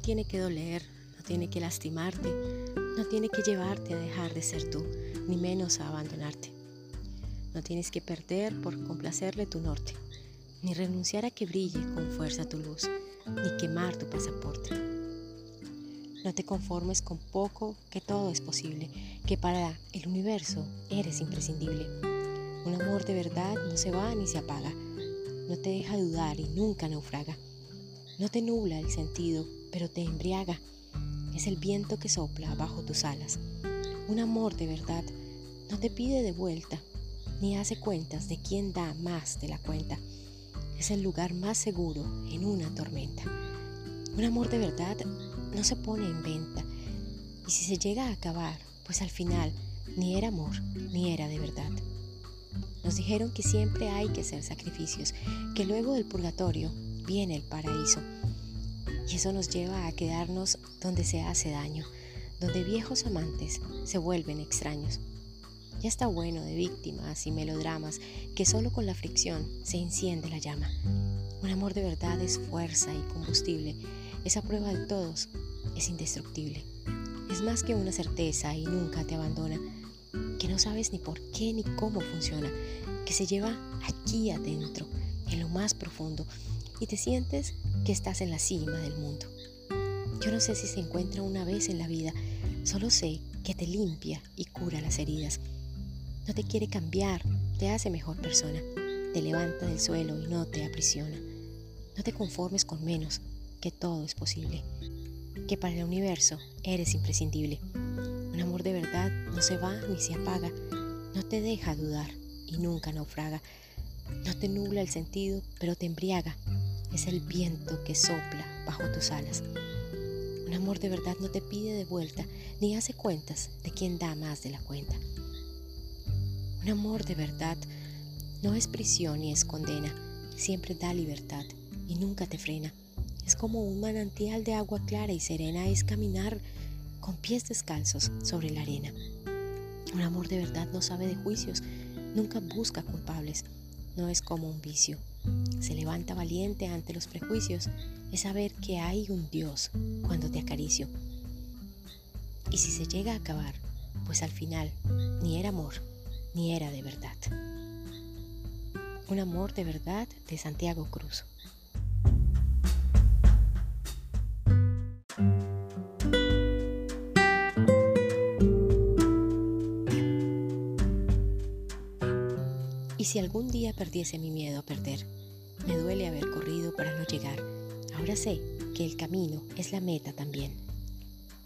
tiene que doler, no tiene que lastimarte, no tiene que llevarte a dejar de ser tú, ni menos a abandonarte. No tienes que perder por complacerle tu norte, ni renunciar a que brille con fuerza tu luz, ni quemar tu pasaporte. No te conformes con poco, que todo es posible, que para el universo eres imprescindible. Un amor de verdad no se va ni se apaga, no te deja dudar y nunca naufraga. No te nubla el sentido, pero te embriaga. Es el viento que sopla bajo tus alas. Un amor de verdad no te pide de vuelta, ni hace cuentas de quién da más de la cuenta. Es el lugar más seguro en una tormenta. Un amor de verdad no se pone en venta. Y si se llega a acabar, pues al final ni era amor, ni era de verdad. Nos dijeron que siempre hay que hacer sacrificios, que luego del purgatorio viene el paraíso. Y eso nos lleva a quedarnos donde se hace daño, donde viejos amantes se vuelven extraños. Ya está bueno de víctimas y melodramas que solo con la fricción se enciende la llama. Un amor de verdad es fuerza y combustible. Esa prueba de todos es indestructible. Es más que una certeza y nunca te abandona, que no sabes ni por qué ni cómo funciona, que se lleva aquí adentro, en lo más profundo, y te sientes que estás en la cima del mundo. Yo no sé si se encuentra una vez en la vida, solo sé que te limpia y cura las heridas. No te quiere cambiar, te hace mejor persona, te levanta del suelo y no te aprisiona. No te conformes con menos, que todo es posible, que para el universo eres imprescindible. Un amor de verdad no se va ni se apaga, no te deja dudar y nunca naufraga. No te nubla el sentido, pero te embriaga es el viento que sopla bajo tus alas. Un amor de verdad no te pide de vuelta ni hace cuentas de quién da más de la cuenta. Un amor de verdad no es prisión ni es condena, siempre da libertad y nunca te frena. Es como un manantial de agua clara y serena, es caminar con pies descalzos sobre la arena. Un amor de verdad no sabe de juicios, nunca busca culpables, no es como un vicio, se levanta valiente ante los prejuicios es saber que hay un Dios cuando te acaricio. Y si se llega a acabar, pues al final ni era amor, ni era de verdad. Un amor de verdad de Santiago Cruz. Si algún día perdiese mi miedo a perder, me duele haber corrido para no llegar. Ahora sé que el camino es la meta también.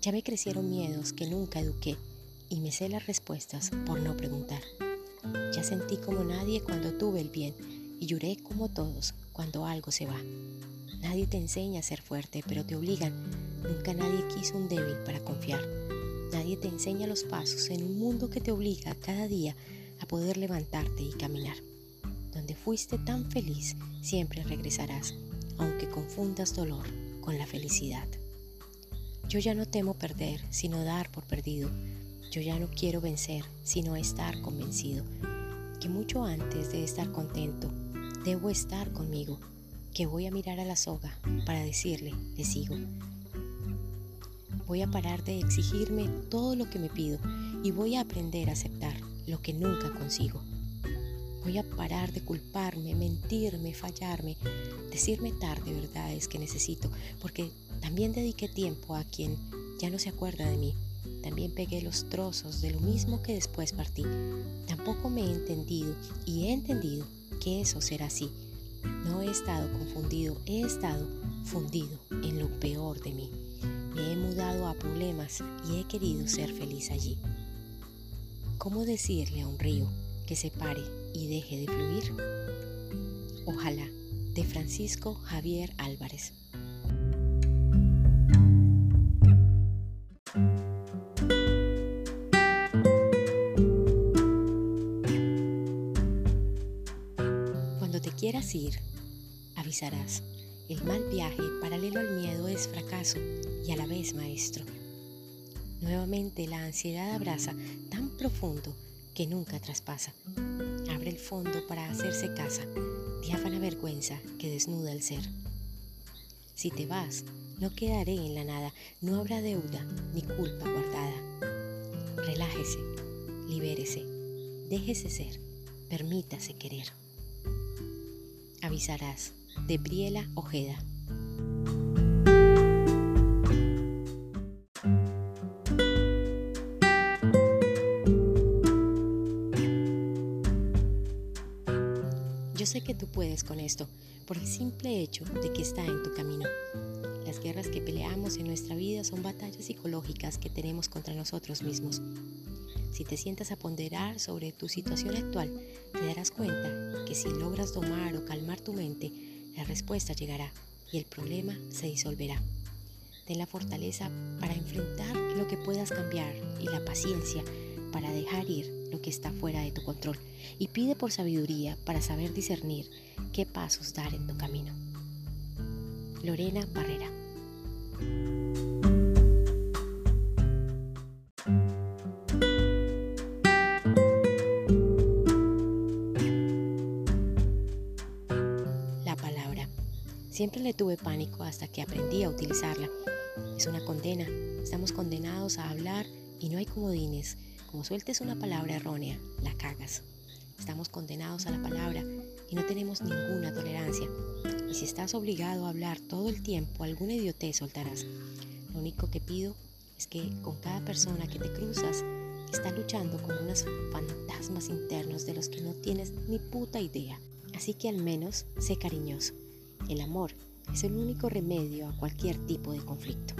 Ya me crecieron miedos que nunca eduqué y me sé las respuestas por no preguntar. Ya sentí como nadie cuando tuve el bien y lloré como todos cuando algo se va. Nadie te enseña a ser fuerte, pero te obligan. Nunca nadie quiso un débil para confiar. Nadie te enseña los pasos en un mundo que te obliga cada día a poder levantarte y caminar. Donde fuiste tan feliz, siempre regresarás, aunque confundas dolor con la felicidad. Yo ya no temo perder, sino dar por perdido. Yo ya no quiero vencer, sino estar convencido. Que mucho antes de estar contento, debo estar conmigo. Que voy a mirar a la soga para decirle, le sigo. Voy a parar de exigirme todo lo que me pido y voy a aprender a aceptar lo que nunca consigo. Voy a parar de culparme, mentirme, fallarme, decirme tarde verdades que necesito, porque también dediqué tiempo a quien ya no se acuerda de mí. También pegué los trozos de lo mismo que después partí. Tampoco me he entendido y he entendido que eso será así. No he estado confundido, he estado fundido en lo peor de mí. Me he mudado a problemas y he querido ser feliz allí. ¿Cómo decirle a un río que se pare y deje de fluir? Ojalá, de Francisco Javier Álvarez. Cuando te quieras ir, avisarás. El mal viaje paralelo al miedo es fracaso y a la vez maestro. Nuevamente la ansiedad abraza tan profundo que nunca traspasa. Abre el fondo para hacerse casa, diáfana vergüenza que desnuda el ser. Si te vas, no quedaré en la nada, no habrá deuda ni culpa guardada. Relájese, libérese, déjese ser, permítase querer. Avisarás de Briela Ojeda. Yo sé que tú puedes con esto, por el simple hecho de que está en tu camino. Las guerras que peleamos en nuestra vida son batallas psicológicas que tenemos contra nosotros mismos. Si te sientas a ponderar sobre tu situación actual, te darás cuenta que si logras domar o calmar tu mente, la respuesta llegará y el problema se disolverá. Ten la fortaleza para enfrentar lo que puedas cambiar y la paciencia para dejar ir lo que está fuera de tu control y pide por sabiduría para saber discernir qué pasos dar en tu camino. Lorena Barrera La palabra. Siempre le tuve pánico hasta que aprendí a utilizarla. Es una condena. Estamos condenados a hablar y no hay comodines como sueltes una palabra errónea, la cagas. Estamos condenados a la palabra y no tenemos ninguna tolerancia. Y si estás obligado a hablar todo el tiempo, alguna idiotez soltarás. Lo único que pido es que con cada persona que te cruzas, está luchando con unos fantasmas internos de los que no tienes ni puta idea. Así que al menos sé cariñoso. El amor es el único remedio a cualquier tipo de conflicto.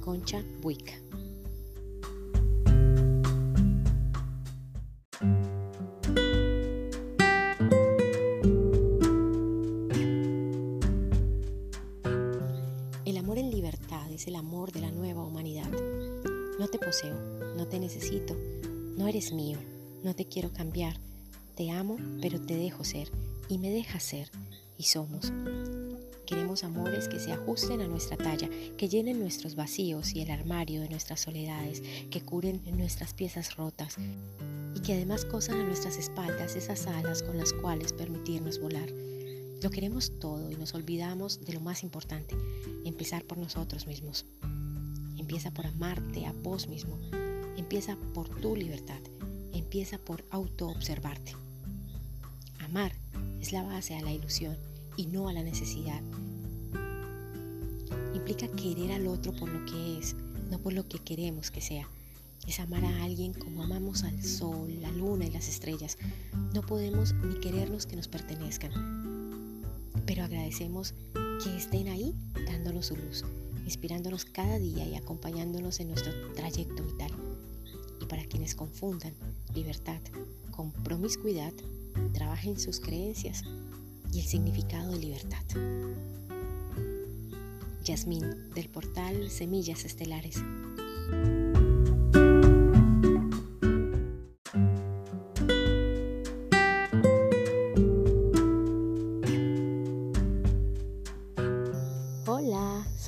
Concha Buica. Te quiero cambiar. Te amo, pero te dejo ser y me dejas ser y somos. Queremos amores que se ajusten a nuestra talla, que llenen nuestros vacíos y el armario de nuestras soledades, que curen nuestras piezas rotas y que además cosan a nuestras espaldas esas alas con las cuales permitirnos volar. Lo queremos todo y nos olvidamos de lo más importante, empezar por nosotros mismos. Empieza por amarte a vos mismo. Empieza por tu libertad. Empieza por autoobservarte. Amar es la base a la ilusión y no a la necesidad. Implica querer al otro por lo que es, no por lo que queremos que sea. Es amar a alguien como amamos al sol, la luna y las estrellas. No podemos ni querernos que nos pertenezcan pero agradecemos que estén ahí dándonos su luz, inspirándonos cada día y acompañándonos en nuestro trayecto vital. Y para quienes confundan libertad con promiscuidad, trabajen sus creencias y el significado de libertad. Yasmín, del portal Semillas Estelares.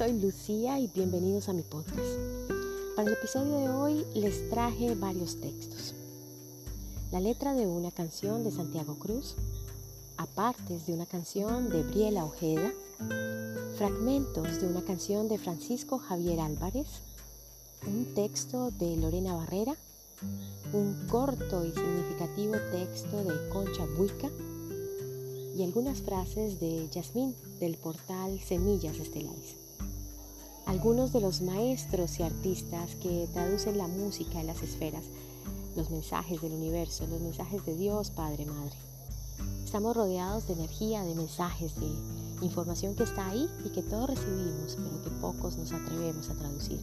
soy Lucía y bienvenidos a mi podcast. Para el episodio de hoy les traje varios textos. La letra de una canción de Santiago Cruz, apartes de una canción de Briela Ojeda, fragmentos de una canción de Francisco Javier Álvarez, un texto de Lorena Barrera, un corto y significativo texto de Concha Buica y algunas frases de Yasmín del portal Semillas Estelares. Algunos de los maestros y artistas que traducen la música en las esferas, los mensajes del universo, los mensajes de Dios, Padre, Madre. Estamos rodeados de energía, de mensajes, de información que está ahí y que todos recibimos, pero que pocos nos atrevemos a traducir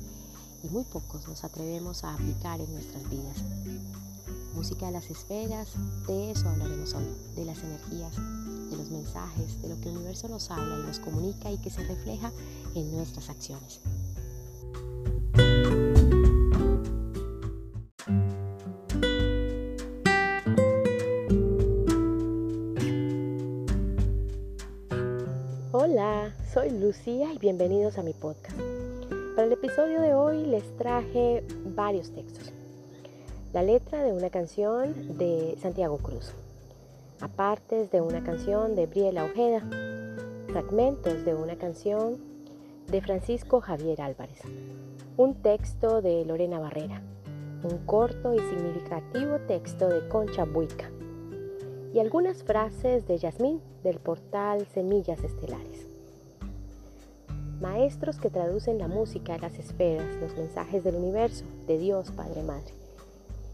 y muy pocos nos atrevemos a aplicar en nuestras vidas. Música de las esferas, de eso hablaremos hoy, de las energías, de los mensajes, de lo que el universo nos habla y nos comunica y que se refleja en nuestras acciones. Bienvenidos a mi podcast. Para el episodio de hoy les traje varios textos. La letra de una canción de Santiago Cruz, apartes de una canción de Briela Ojeda, fragmentos de una canción de Francisco Javier Álvarez. Un texto de Lorena Barrera. Un corto y significativo texto de Concha Buica. Y algunas frases de Yasmín del portal Semillas Estelares. Maestros que traducen la música a las esferas, los mensajes del universo, de Dios Padre Madre.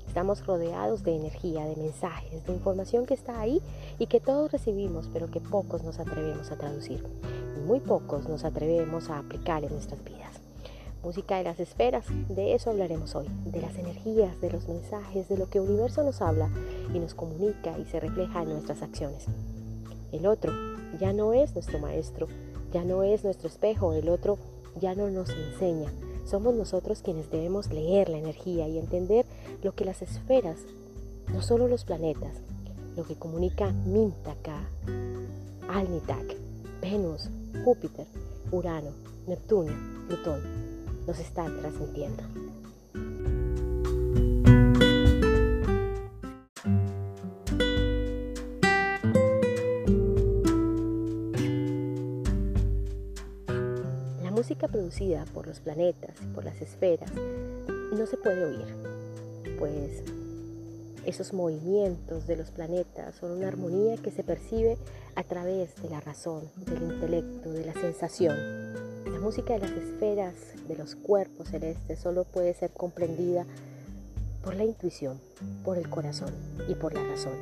Estamos rodeados de energía, de mensajes, de información que está ahí y que todos recibimos, pero que pocos nos atrevemos a traducir. Y muy pocos nos atrevemos a aplicar en nuestras vidas. Música de las esferas, de eso hablaremos hoy, de las energías, de los mensajes, de lo que el universo nos habla y nos comunica y se refleja en nuestras acciones. El otro ya no es nuestro maestro, ya no es nuestro espejo, el otro ya no nos enseña, somos nosotros quienes debemos leer la energía y entender lo que las esferas, no solo los planetas, lo que comunica Mintaka, Alnitak, Venus, Júpiter, Urano, Neptuno, Plutón, nos están transmitiendo. Producida por los planetas y por las esferas no se puede oír, pues esos movimientos de los planetas son una armonía que se percibe a través de la razón, del intelecto, de la sensación. La música de las esferas, de los cuerpos celestes, solo puede ser comprendida por la intuición, por el corazón y por la razón.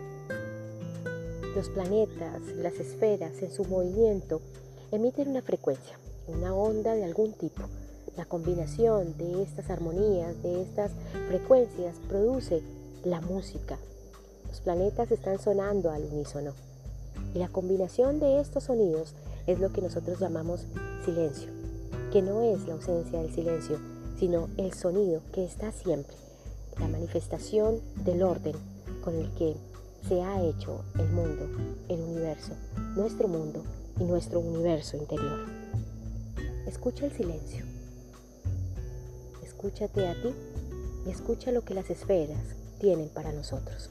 Los planetas, las esferas en su movimiento emiten una frecuencia una onda de algún tipo. La combinación de estas armonías, de estas frecuencias, produce la música. Los planetas están sonando al unísono. Y la combinación de estos sonidos es lo que nosotros llamamos silencio, que no es la ausencia del silencio, sino el sonido que está siempre, la manifestación del orden con el que se ha hecho el mundo, el universo, nuestro mundo y nuestro universo interior. Escucha el silencio. Escúchate a ti y escucha lo que las esferas tienen para nosotros.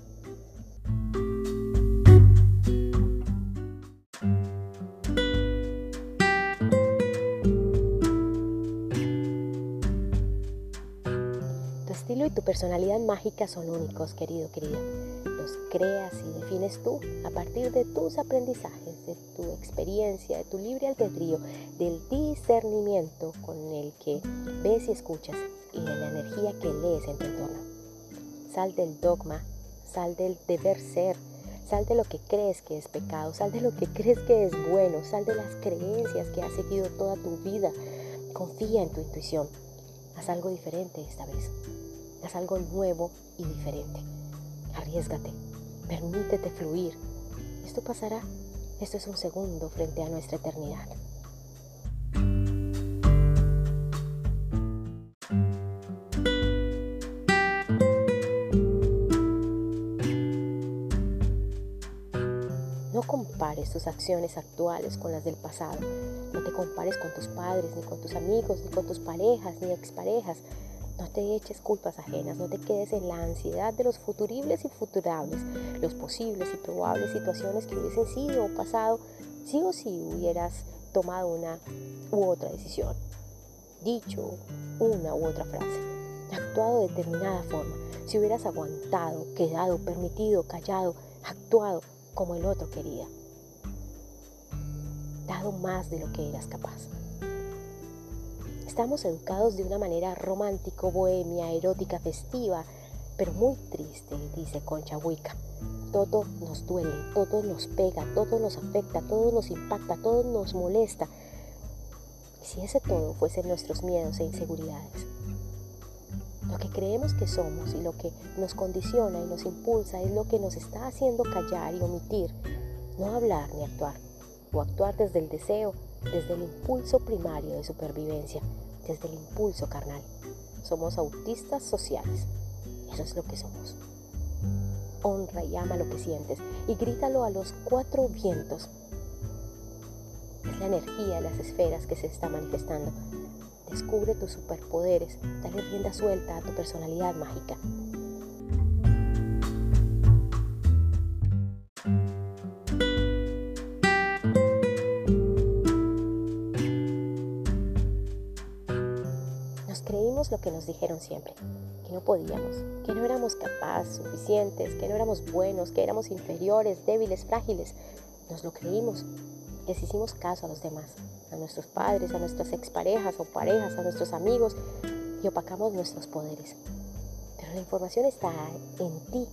Tu estilo y tu personalidad mágica son únicos, querido, querida creas y defines tú a partir de tus aprendizajes, de tu experiencia, de tu libre albedrío, del discernimiento con el que ves y escuchas y de la energía que lees en tu. Sal del dogma, sal del deber ser, sal de lo que crees que es pecado, sal de lo que crees que es bueno, sal de las creencias que has seguido toda tu vida. Confía en tu intuición. Haz algo diferente esta vez. Haz algo nuevo y diferente. Arriesgate, permítete fluir. Esto pasará. Esto es un segundo frente a nuestra eternidad. No compares tus acciones actuales con las del pasado. No te compares con tus padres, ni con tus amigos, ni con tus parejas, ni exparejas. No te eches culpas ajenas, no te quedes en la ansiedad de los futuribles y futurables, los posibles y probables situaciones que hubiesen sido o pasado si o si hubieras tomado una u otra decisión, dicho una u otra frase, actuado de determinada forma, si hubieras aguantado, quedado, permitido, callado, actuado como el otro quería, dado más de lo que eras capaz. Estamos educados de una manera romántico, bohemia, erótica, festiva, pero muy triste, dice Concha Huica. Todo nos duele, todo nos pega, todo nos afecta, todo nos impacta, todo nos molesta. ¿Y si ese todo fuesen nuestros miedos e inseguridades? Lo que creemos que somos y lo que nos condiciona y nos impulsa es lo que nos está haciendo callar y omitir, no hablar ni actuar, o actuar desde el deseo desde el impulso primario de supervivencia, desde el impulso carnal. Somos autistas sociales. Eso es lo que somos. Honra y ama lo que sientes y grítalo a los cuatro vientos. Es la energía de las esferas que se está manifestando. Descubre tus superpoderes, dale rienda suelta a tu personalidad mágica. Que nos dijeron siempre, que no podíamos, que no éramos capaces, suficientes, que no éramos buenos, que éramos inferiores, débiles, frágiles. Nos lo creímos, les hicimos caso a los demás, a nuestros padres, a nuestras exparejas o parejas, a nuestros amigos y opacamos nuestros poderes. Pero la información está en ti,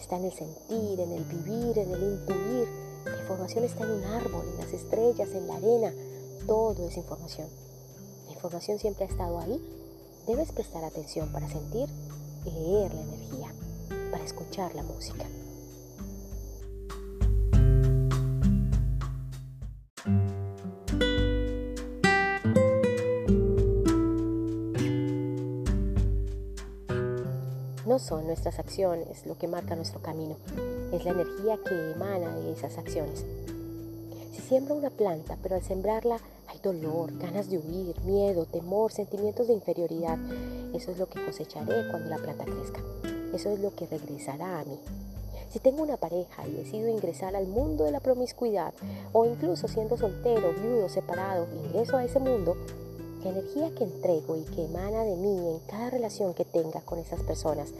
está en el sentir, en el vivir, en el intuir. La información está en un árbol, en las estrellas, en la arena. Todo es información. La información siempre ha estado ahí. Debes prestar atención para sentir y leer la energía, para escuchar la música. No son nuestras acciones lo que marca nuestro camino, es la energía que emana de esas acciones. Si siembra una planta, pero al sembrarla dolor, ganas de huir, miedo, temor, sentimientos de inferioridad, eso es lo que cosecharé cuando la planta crezca. Eso es lo que regresará a mí. Si tengo una pareja y decido ingresar al mundo de la promiscuidad, o incluso siendo soltero, viudo, separado, ingreso a ese mundo, la energía que entrego y que emana de mí en cada relación que tenga con esas personas,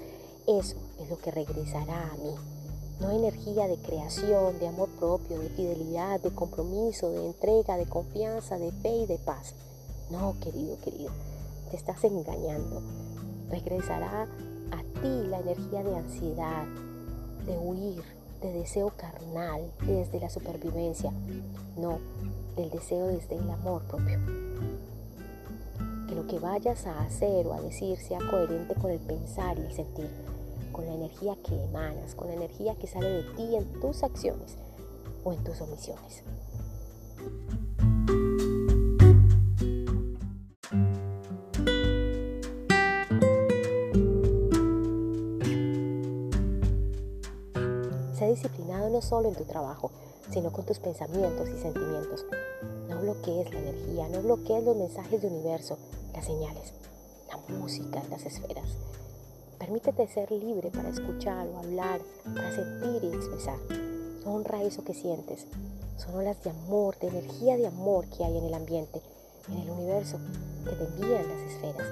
eso es lo que regresará a mí. No energía de creación, de amor propio, de fidelidad, de compromiso, de entrega, de confianza, de fe y de paz. No, querido, querido, te estás engañando. Regresará a ti la energía de ansiedad, de huir, de deseo carnal, desde la supervivencia. No, del deseo desde el amor propio que lo que vayas a hacer o a decir sea coherente con el pensar y el sentir, con la energía que emanas, con la energía que sale de ti en tus acciones o en tus omisiones. Sé disciplinado no solo en tu trabajo, sino con tus pensamientos y sentimientos. No bloquees la energía, no bloquees los mensajes de universo, las señales, la música, las esferas. Permítete ser libre para escuchar o hablar, para sentir y expresar. Honra eso que sientes. Son olas de amor, de energía de amor que hay en el ambiente, en el universo, que te envían las esferas.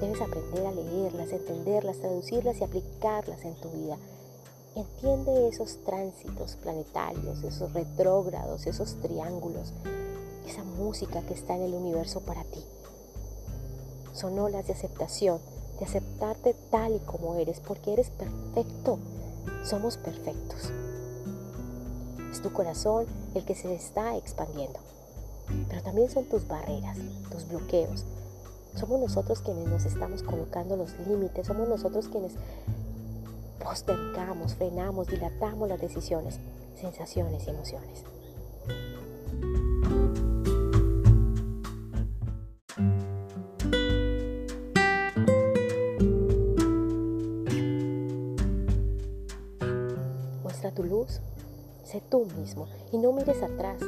Debes aprender a leerlas, entenderlas, traducirlas y aplicarlas en tu vida. Entiende esos tránsitos planetarios, esos retrógrados, esos triángulos, esa música que está en el universo para ti. Son olas de aceptación, de aceptarte tal y como eres, porque eres perfecto. Somos perfectos. Es tu corazón el que se está expandiendo, pero también son tus barreras, tus bloqueos. Somos nosotros quienes nos estamos colocando los límites, somos nosotros quienes postergamos, frenamos, dilatamos las decisiones, sensaciones y emociones. Mismo y no mires atrás.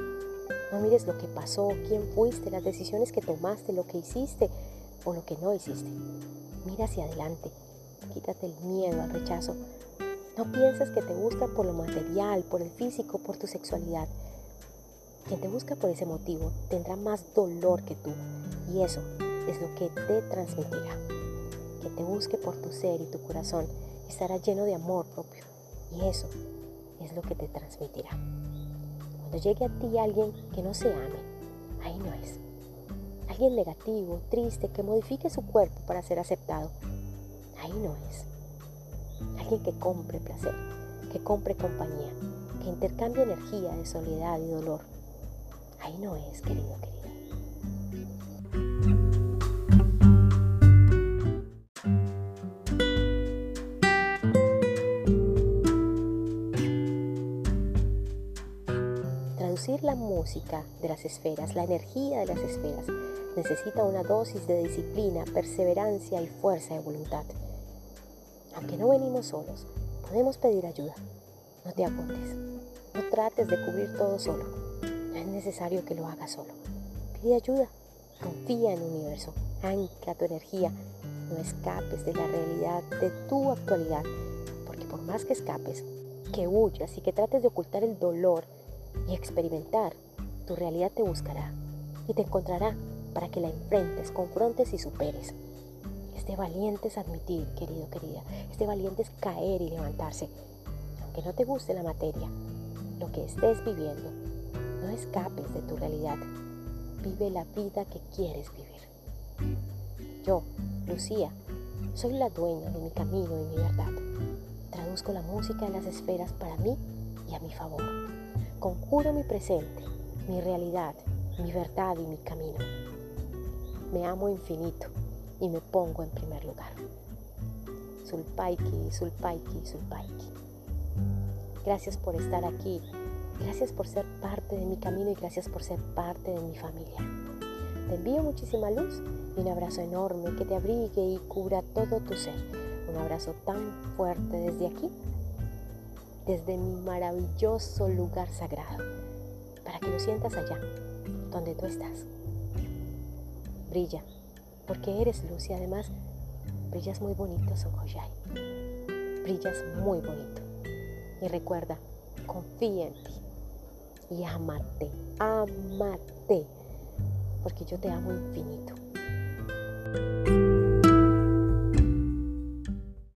No mires lo que pasó, quién fuiste, las decisiones que tomaste, lo que hiciste o lo que no hiciste. Mira hacia adelante, Quítate el miedo al rechazo. No pienses que te busca por lo material, por el físico, por tu sexualidad. Quien te busca por ese motivo tendrá más dolor que tú y eso es lo que te transmitirá. Que te busque por tu ser y tu corazón estará lleno de amor propio y eso es lo que te transmitirá. Cuando llegue a ti alguien que no se ame, ahí no es. Alguien negativo, triste, que modifique su cuerpo para ser aceptado, ahí no es. Alguien que compre placer, que compre compañía, que intercambie energía de soledad y dolor. Ahí no es, querido, querida. La música de las esferas, la energía de las esferas, necesita una dosis de disciplina, perseverancia y fuerza de voluntad. Aunque no venimos solos, podemos pedir ayuda. No te agotes. No trates de cubrir todo solo. No es necesario que lo hagas solo. Pide ayuda. Confía en el universo. Ancla tu energía. No escapes de la realidad de tu actualidad. Porque por más que escapes, que huyas y que trates de ocultar el dolor y experimentar, tu realidad te buscará y te encontrará para que la enfrentes, confrontes y superes. de valiente es admitir, querido, querida. Es de valiente es caer y levantarse. Aunque no te guste la materia, lo que estés viviendo, no escapes de tu realidad. Vive la vida que quieres vivir. Yo, Lucía, soy la dueña de mi camino y mi verdad. Traduzco la música de las esferas para mí y a mi favor. Conjuro mi presente, mi realidad, mi verdad y mi camino. Me amo infinito y me pongo en primer lugar. Sulpaiki, Sulpaiki, Sulpaiki. Gracias por estar aquí. Gracias por ser parte de mi camino y gracias por ser parte de mi familia. Te envío muchísima luz y un abrazo enorme que te abrigue y cubra todo tu ser. Un abrazo tan fuerte desde aquí, desde mi maravilloso lugar sagrado, para que lo sientas allá, donde tú estás. Brilla, porque eres luz y además brillas muy bonito, Sonjoyai. Brillas muy bonito. Y recuerda, confía en ti y amate, amate, porque yo te amo infinito.